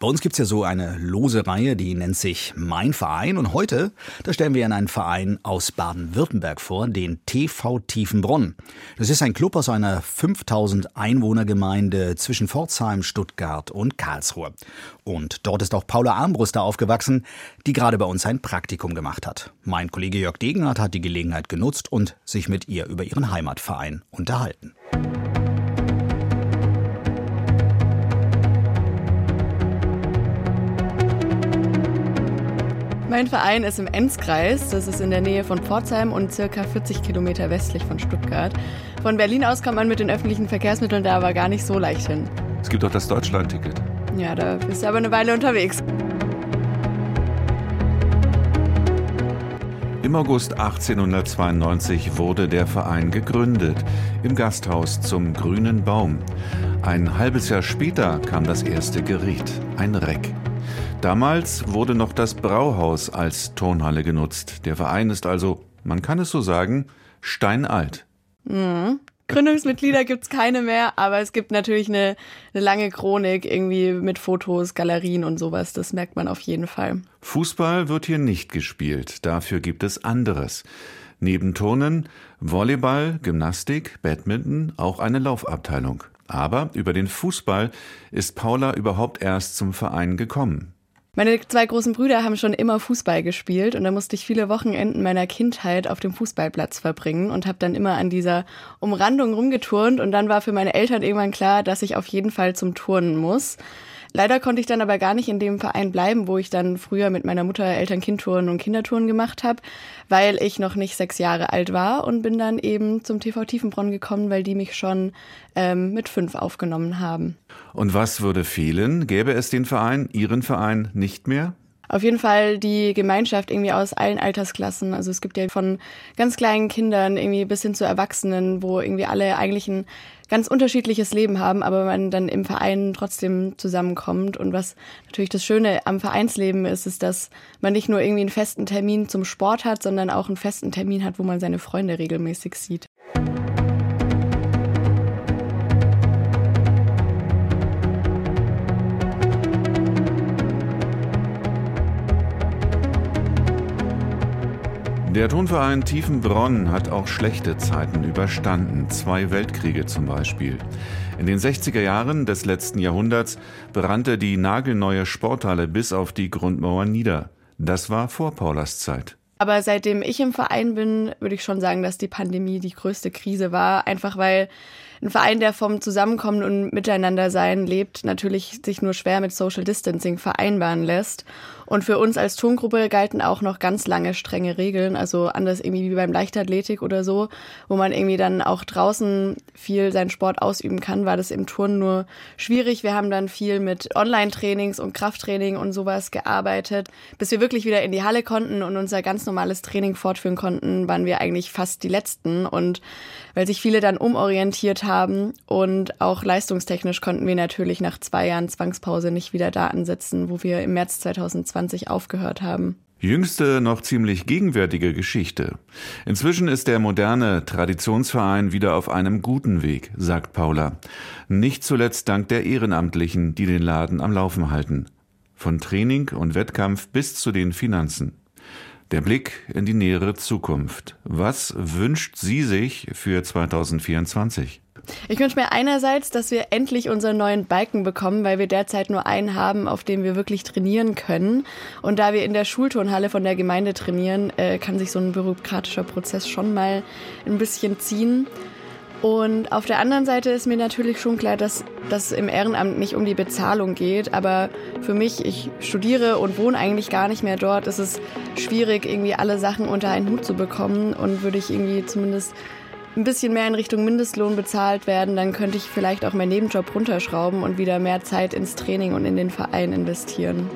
bei uns gibt's ja so eine lose Reihe, die nennt sich Mein Verein. Und heute, da stellen wir Ihnen einen Verein aus Baden-Württemberg vor, den TV Tiefenbronn. Das ist ein Club aus einer 5000 Einwohnergemeinde zwischen Pforzheim, Stuttgart und Karlsruhe. Und dort ist auch Paula Armbruster aufgewachsen, die gerade bei uns ein Praktikum gemacht hat. Mein Kollege Jörg Degenhardt hat die Gelegenheit genutzt und sich mit ihr über ihren Heimatverein unterhalten. Mein Verein ist im Enzkreis. Das ist in der Nähe von Pforzheim und circa 40 Kilometer westlich von Stuttgart. Von Berlin aus kommt man mit den öffentlichen Verkehrsmitteln da aber gar nicht so leicht hin. Es gibt auch das Deutschland-Ticket. Ja, da bist du aber eine Weile unterwegs. Im August 1892 wurde der Verein gegründet, im Gasthaus zum Grünen Baum. Ein halbes Jahr später kam das erste Gericht, ein Reck. Damals wurde noch das Brauhaus als Turnhalle genutzt. Der Verein ist also, man kann es so sagen, steinalt. Mhm. Gründungsmitglieder gibt's keine mehr, aber es gibt natürlich eine, eine lange Chronik irgendwie mit Fotos, Galerien und sowas. Das merkt man auf jeden Fall. Fußball wird hier nicht gespielt. Dafür gibt es anderes. Neben Turnen, Volleyball, Gymnastik, Badminton auch eine Laufabteilung. Aber über den Fußball ist Paula überhaupt erst zum Verein gekommen. Meine zwei großen Brüder haben schon immer Fußball gespielt und da musste ich viele Wochenenden meiner Kindheit auf dem Fußballplatz verbringen und habe dann immer an dieser Umrandung rumgeturnt und dann war für meine Eltern irgendwann klar, dass ich auf jeden Fall zum Turnen muss. Leider konnte ich dann aber gar nicht in dem Verein bleiben, wo ich dann früher mit meiner Mutter Eltern-Kind-Touren und Kindertouren gemacht habe, weil ich noch nicht sechs Jahre alt war und bin dann eben zum TV Tiefenbronn gekommen, weil die mich schon ähm, mit fünf aufgenommen haben. Und was würde fehlen? Gäbe es den Verein, Ihren Verein, nicht mehr? Auf jeden Fall die Gemeinschaft irgendwie aus allen Altersklassen. Also es gibt ja von ganz kleinen Kindern irgendwie bis hin zu Erwachsenen, wo irgendwie alle eigentlich ein ganz unterschiedliches Leben haben, aber man dann im Verein trotzdem zusammenkommt. Und was natürlich das Schöne am Vereinsleben ist, ist, dass man nicht nur irgendwie einen festen Termin zum Sport hat, sondern auch einen festen Termin hat, wo man seine Freunde regelmäßig sieht. Der Tonverein Tiefenbronn hat auch schlechte Zeiten überstanden, zwei Weltkriege zum Beispiel. In den 60er Jahren des letzten Jahrhunderts brannte die nagelneue Sporthalle bis auf die Grundmauer nieder. Das war vor Paulas Zeit. Aber seitdem ich im Verein bin, würde ich schon sagen, dass die Pandemie die größte Krise war. Einfach weil ein Verein, der vom Zusammenkommen und Miteinandersein lebt, natürlich sich nur schwer mit Social Distancing vereinbaren lässt. Und für uns als Turngruppe galten auch noch ganz lange strenge Regeln, also anders irgendwie wie beim Leichtathletik oder so, wo man irgendwie dann auch draußen viel seinen Sport ausüben kann, war das im Turnen nur schwierig. Wir haben dann viel mit Online-Trainings und Krafttraining und sowas gearbeitet. Bis wir wirklich wieder in die Halle konnten und unser ganz normales Training fortführen konnten, waren wir eigentlich fast die Letzten. Und weil sich viele dann umorientiert haben und auch leistungstechnisch konnten wir natürlich nach zwei Jahren Zwangspause nicht wieder da ansetzen, wo wir im März 2020 2020 aufgehört haben. Jüngste, noch ziemlich gegenwärtige Geschichte. Inzwischen ist der moderne Traditionsverein wieder auf einem guten Weg, sagt Paula. Nicht zuletzt dank der Ehrenamtlichen, die den Laden am Laufen halten. Von Training und Wettkampf bis zu den Finanzen. Der Blick in die nähere Zukunft. Was wünscht sie sich für 2024? Ich wünsche mir einerseits, dass wir endlich unseren neuen Balken bekommen, weil wir derzeit nur einen haben, auf dem wir wirklich trainieren können. Und da wir in der Schulturnhalle von der Gemeinde trainieren, äh, kann sich so ein bürokratischer Prozess schon mal ein bisschen ziehen. Und auf der anderen Seite ist mir natürlich schon klar, dass das im Ehrenamt nicht um die Bezahlung geht. Aber für mich, ich studiere und wohne eigentlich gar nicht mehr dort, ist es schwierig, irgendwie alle Sachen unter einen Hut zu bekommen. Und würde ich irgendwie zumindest ein bisschen mehr in Richtung Mindestlohn bezahlt werden, dann könnte ich vielleicht auch meinen Nebenjob runterschrauben und wieder mehr Zeit ins Training und in den Verein investieren.